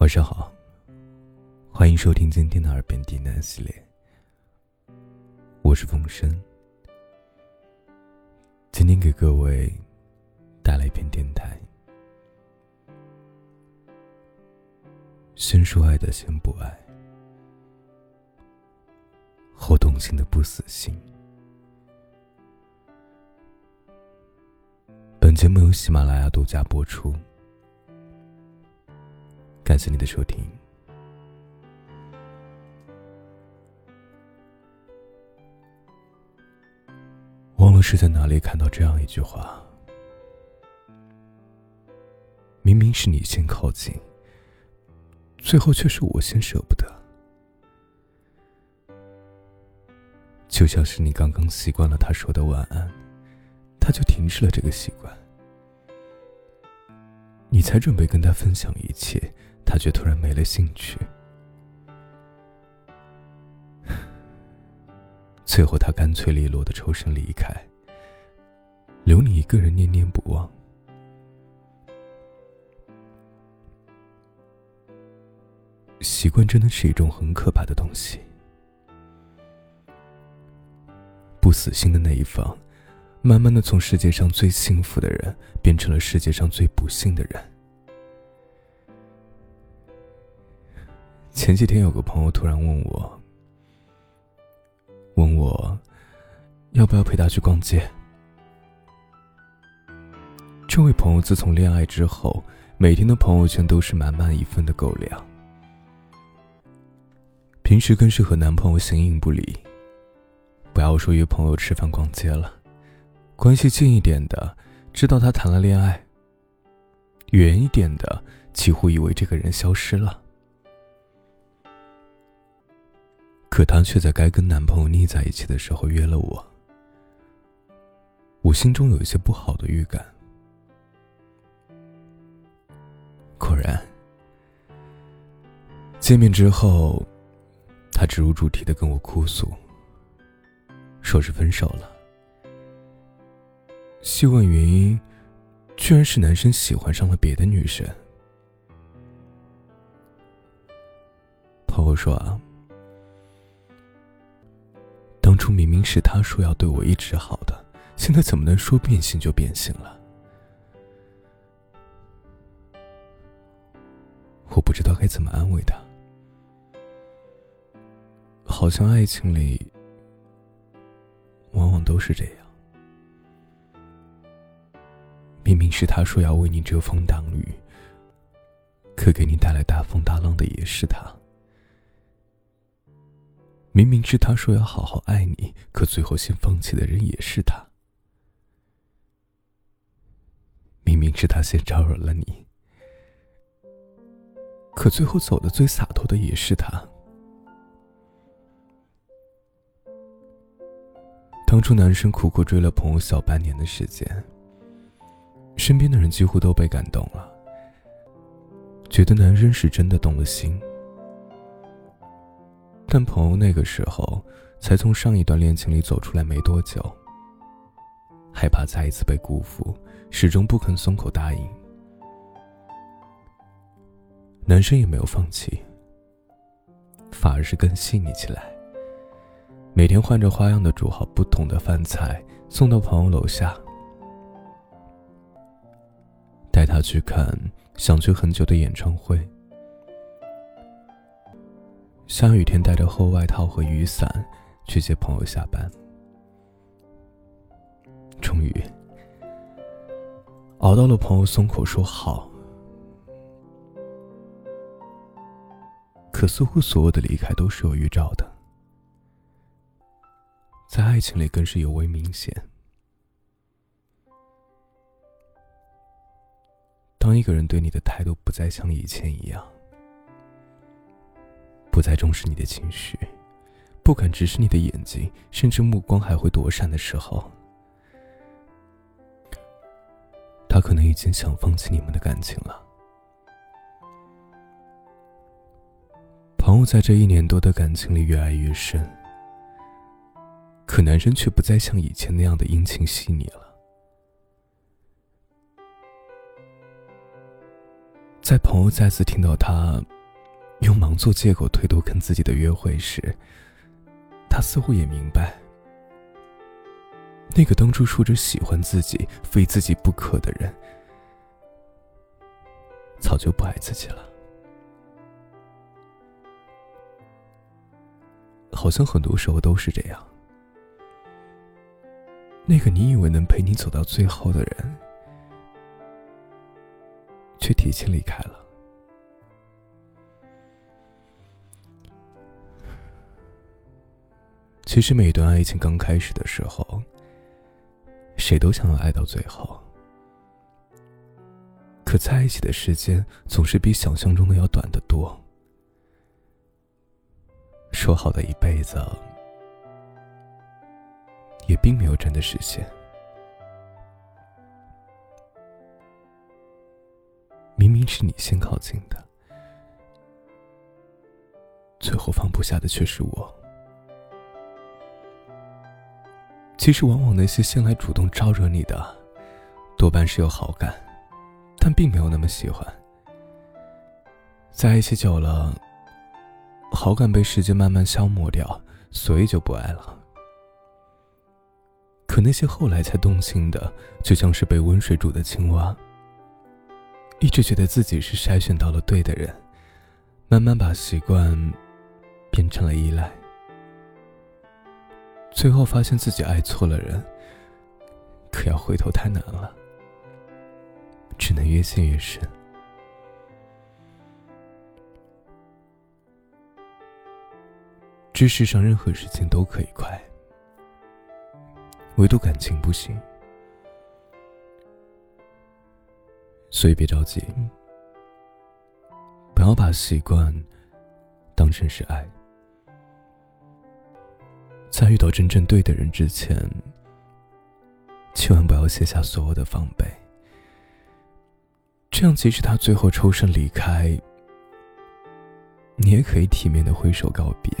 晚上好，欢迎收听今天的耳边低喃系列。我是风声，今天给各位带来一篇电台。先说爱的先不爱，后动心的不死心。本节目由喜马拉雅独家播出。感谢你的收听。忘了是在哪里看到这样一句话：明明是你先靠近，最后却是我先舍不得。就像是你刚刚习惯了他说的晚安，他就停止了这个习惯。你才准备跟他分享一切。他却突然没了兴趣，最后他干脆利落的抽身离开，留你一个人念念不忘。习惯真的是一种很可怕的东西，不死心的那一方，慢慢的从世界上最幸福的人，变成了世界上最不幸的人。前几天有个朋友突然问我，问我要不要陪他去逛街。这位朋友自从恋爱之后，每天的朋友圈都是满满一份的狗粮，平时更是和男朋友形影不离。不要说约朋友吃饭逛街了，关系近一点的知道他谈了恋爱，远一点的几乎以为这个人消失了。可她却在该跟男朋友腻在一起的时候约了我，我心中有一些不好的预感。果然，见面之后，她直入主题的跟我哭诉，说是分手了。细问原因，居然是男生喜欢上了别的女生。朋友说啊。明明是他说要对我一直好的，现在怎么能说变心就变心了？我不知道该怎么安慰他。好像爱情里，往往都是这样。明明是他说要为你遮风挡雨，可给你带来大风大浪的也是他。明明是他说要好好爱你，可最后先放弃的人也是他。明明是他先招惹了你，可最后走的最洒脱的也是他。当初男生苦苦追了朋友小半年的时间，身边的人几乎都被感动了，觉得男生是真的动了心。但朋友那个时候才从上一段恋情里走出来没多久，害怕再一次被辜负，始终不肯松口答应。男生也没有放弃，反而是更细腻起来，每天换着花样的煮好不同的饭菜，送到朋友楼下，带他去看想去很久的演唱会。下雨天，带着厚外套和雨伞去接朋友下班。终于熬到了朋友松口说好，可似乎所有的离开都是有预兆的，在爱情里更是尤为明显。当一个人对你的态度不再像以前一样。不再重视你的情绪，不敢直视你的眼睛，甚至目光还会躲闪的时候，他可能已经想放弃你们的感情了。朋友在这一年多的感情里越爱越深，可男生却不再像以前那样的殷勤细腻了。在朋友再次听到他用忙做借口推脱跟自己的约会时，他似乎也明白，那个当初说着喜欢自己、非自己不可的人，早就不爱自己了。好像很多时候都是这样。那个你以为能陪你走到最后的人，却提前离开了。其实，每段爱情刚开始的时候，谁都想要爱到最后。可在一起的时间总是比想象中的要短得多。说好的一辈子，也并没有真的实现。明明是你先靠近的，最后放不下的却是我。其实，往往那些先来主动招惹你的，多半是有好感，但并没有那么喜欢。在一起久了。好感被时间慢慢消磨掉，所以就不爱了。可那些后来才动心的，就像是被温水煮的青蛙，一直觉得自己是筛选到了对的人，慢慢把习惯变成了依赖，最后发现自己爱错了人，可要回头太难了，只能越陷越深。这世上任何事情都可以快，唯独感情不行。所以别着急，不要把习惯当成是爱。在遇到真正对的人之前，千万不要卸下所有的防备。这样，即使他最后抽身离开，你也可以体面的挥手告别。